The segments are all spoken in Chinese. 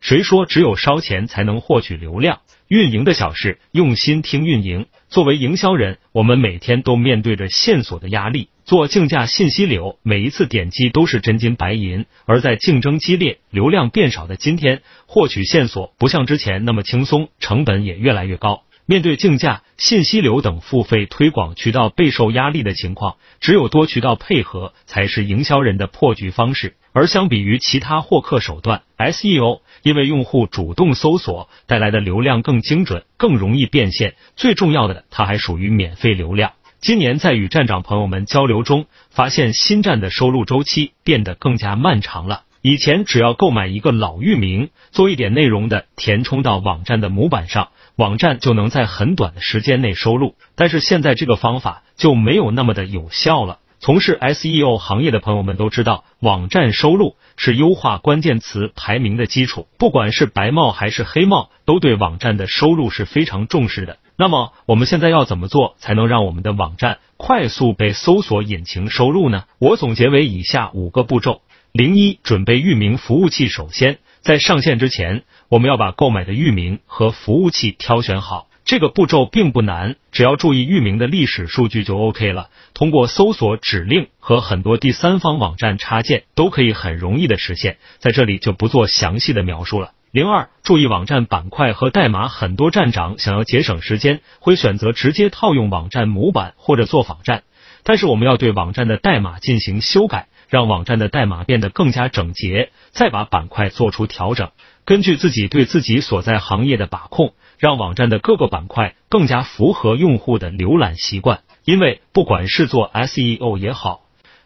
谁说只有烧钱才能获取流量？运营的小事，用心听运营。作为营销人，我们每天都面对着线索的压力，做竞价信息流，每一次点击都是真金白银。而在竞争激烈、流量变少的今天，获取线索不像之前那么轻松，成本也越来越高。面对竞价、信息流等付费推广渠道备受压力的情况，只有多渠道配合才是营销人的破局方式。而相比于其他获客手段，SEO 因为用户主动搜索带来的流量更精准、更容易变现，最重要的，它还属于免费流量。今年在与站长朋友们交流中，发现新站的收入周期变得更加漫长了。以前只要购买一个老域名，做一点内容的填充到网站的模板上。网站就能在很短的时间内收入，但是现在这个方法就没有那么的有效了。从事 SEO 行业的朋友们都知道，网站收入是优化关键词排名的基础，不管是白帽还是黑帽，都对网站的收入是非常重视的。那么我们现在要怎么做才能让我们的网站快速被搜索引擎收入呢？我总结为以下五个步骤：零一，准备域名服务器，首先。在上线之前，我们要把购买的域名和服务器挑选好。这个步骤并不难，只要注意域名的历史数据就 OK 了。通过搜索指令和很多第三方网站插件，都可以很容易的实现。在这里就不做详细的描述了。零二，注意网站板块和代码。很多站长想要节省时间，会选择直接套用网站模板或者做仿站，但是我们要对网站的代码进行修改。让网站的代码变得更加整洁，再把板块做出调整。根据自己对自己所在行业的把控，让网站的各个板块更加符合用户的浏览习惯。因为不管是做 SEO 也好，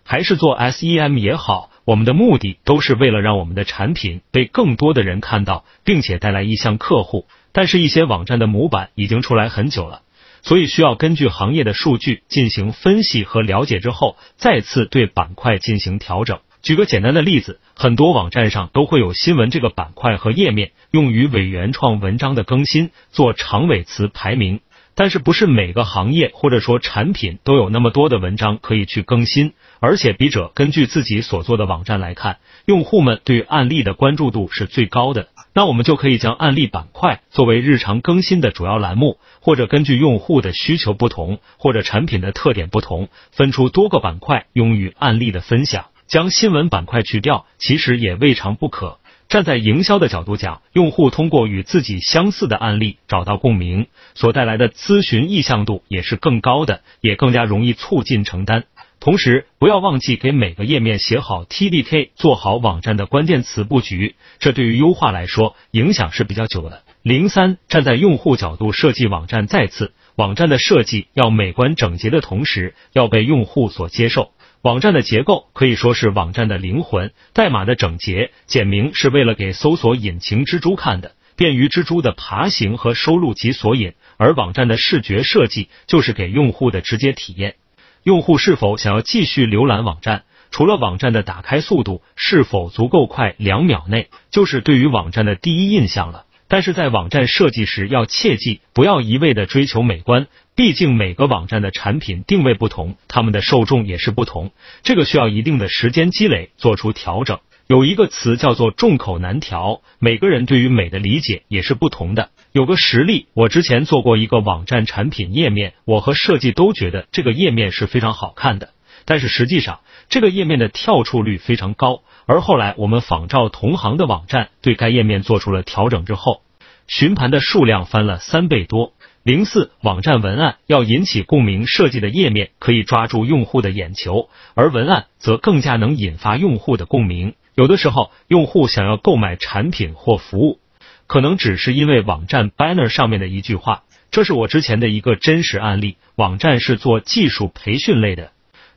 还是做 SEM 也好，我们的目的都是为了让我们的产品被更多的人看到，并且带来意向客户。但是，一些网站的模板已经出来很久了。所以需要根据行业的数据进行分析和了解之后，再次对板块进行调整。举个简单的例子，很多网站上都会有新闻这个板块和页面，用于伪原创文章的更新，做长尾词排名。但是不是每个行业或者说产品都有那么多的文章可以去更新？而且笔者根据自己所做的网站来看，用户们对案例的关注度是最高的。那我们就可以将案例板块作为日常更新的主要栏目，或者根据用户的需求不同，或者产品的特点不同，分出多个板块用于案例的分享。将新闻板块去掉，其实也未尝不可。站在营销的角度讲，用户通过与自己相似的案例找到共鸣，所带来的咨询意向度也是更高的，也更加容易促进承担。同时，不要忘记给每个页面写好 TDK，做好网站的关键词布局，这对于优化来说影响是比较久的。零三，站在用户角度设计网站，再次，网站的设计要美观整洁的同时，要被用户所接受。网站的结构可以说是网站的灵魂，代码的整洁简明是为了给搜索引擎蜘蛛看的，便于蜘蛛的爬行和收录及索引；而网站的视觉设计就是给用户的直接体验。用户是否想要继续浏览网站？除了网站的打开速度是否足够快，两秒内就是对于网站的第一印象了。但是在网站设计时要切记，不要一味的追求美观，毕竟每个网站的产品定位不同，他们的受众也是不同，这个需要一定的时间积累，做出调整。有一个词叫做众口难调，每个人对于美的理解也是不同的。有个实例，我之前做过一个网站产品页面，我和设计都觉得这个页面是非常好看的，但是实际上这个页面的跳出率非常高。而后来我们仿照同行的网站，对该页面做出了调整之后，询盘的数量翻了三倍多。零四，网站文案要引起共鸣，设计的页面可以抓住用户的眼球，而文案则更加能引发用户的共鸣。有的时候，用户想要购买产品或服务，可能只是因为网站 banner 上面的一句话。这是我之前的一个真实案例。网站是做技术培训类的，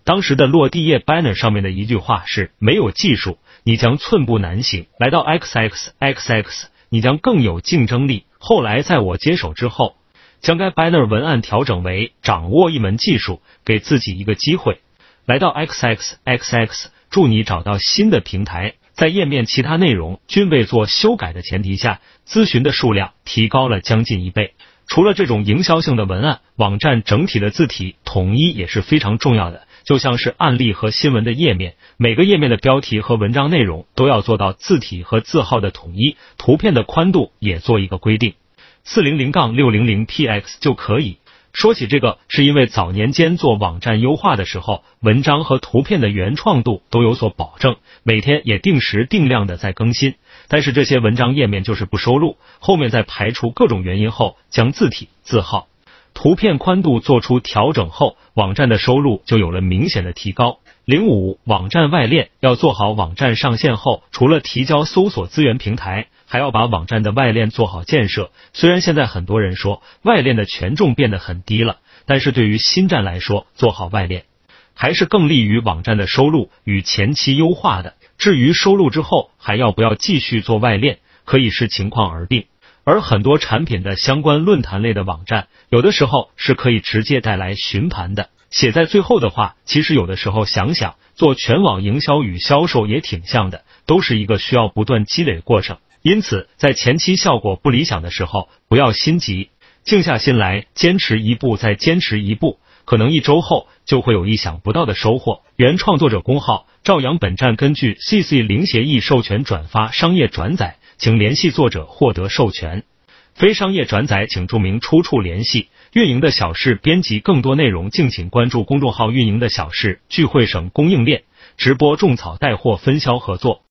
当时的落地页 banner 上面的一句话是：没有技术，你将寸步难行。来到 XXXX，你将更有竞争力。后来在我接手之后，将该 banner 文案调整为：掌握一门技术，给自己一个机会。来到 XXXX。助你找到新的平台，在页面其他内容均未做修改的前提下，咨询的数量提高了将近一倍。除了这种营销性的文案，网站整体的字体统一也是非常重要的。就像是案例和新闻的页面，每个页面的标题和文章内容都要做到字体和字号的统一，图片的宽度也做一个规定，四零零杠六零零 px 就可以。说起这个，是因为早年间做网站优化的时候，文章和图片的原创度都有所保证，每天也定时定量的在更新。但是这些文章页面就是不收录，后面在排除各种原因后，将字体、字号、图片宽度做出调整后，网站的收入就有了明显的提高。零五，网站外链要做好，网站上线后，除了提交搜索资源平台。还要把网站的外链做好建设。虽然现在很多人说外链的权重变得很低了，但是对于新站来说，做好外链还是更利于网站的收录与前期优化的。至于收录之后还要不要继续做外链，可以视情况而定。而很多产品的相关论坛类的网站，有的时候是可以直接带来询盘的。写在最后的话，其实有的时候想想，做全网营销与销售也挺像的，都是一个需要不断积累过程。因此，在前期效果不理想的时候，不要心急，静下心来，坚持一步，再坚持一步，可能一周后就会有意想不到的收获。原创作者公号：赵阳。本站根据 CC 零协议授权转发商业转载，请联系作者获得授权。非商业转载，请注明出处联系。运营的小事编辑更多内容，敬请关注公众号“运营的小事”。聚会省供应链直播种草带货分销合作。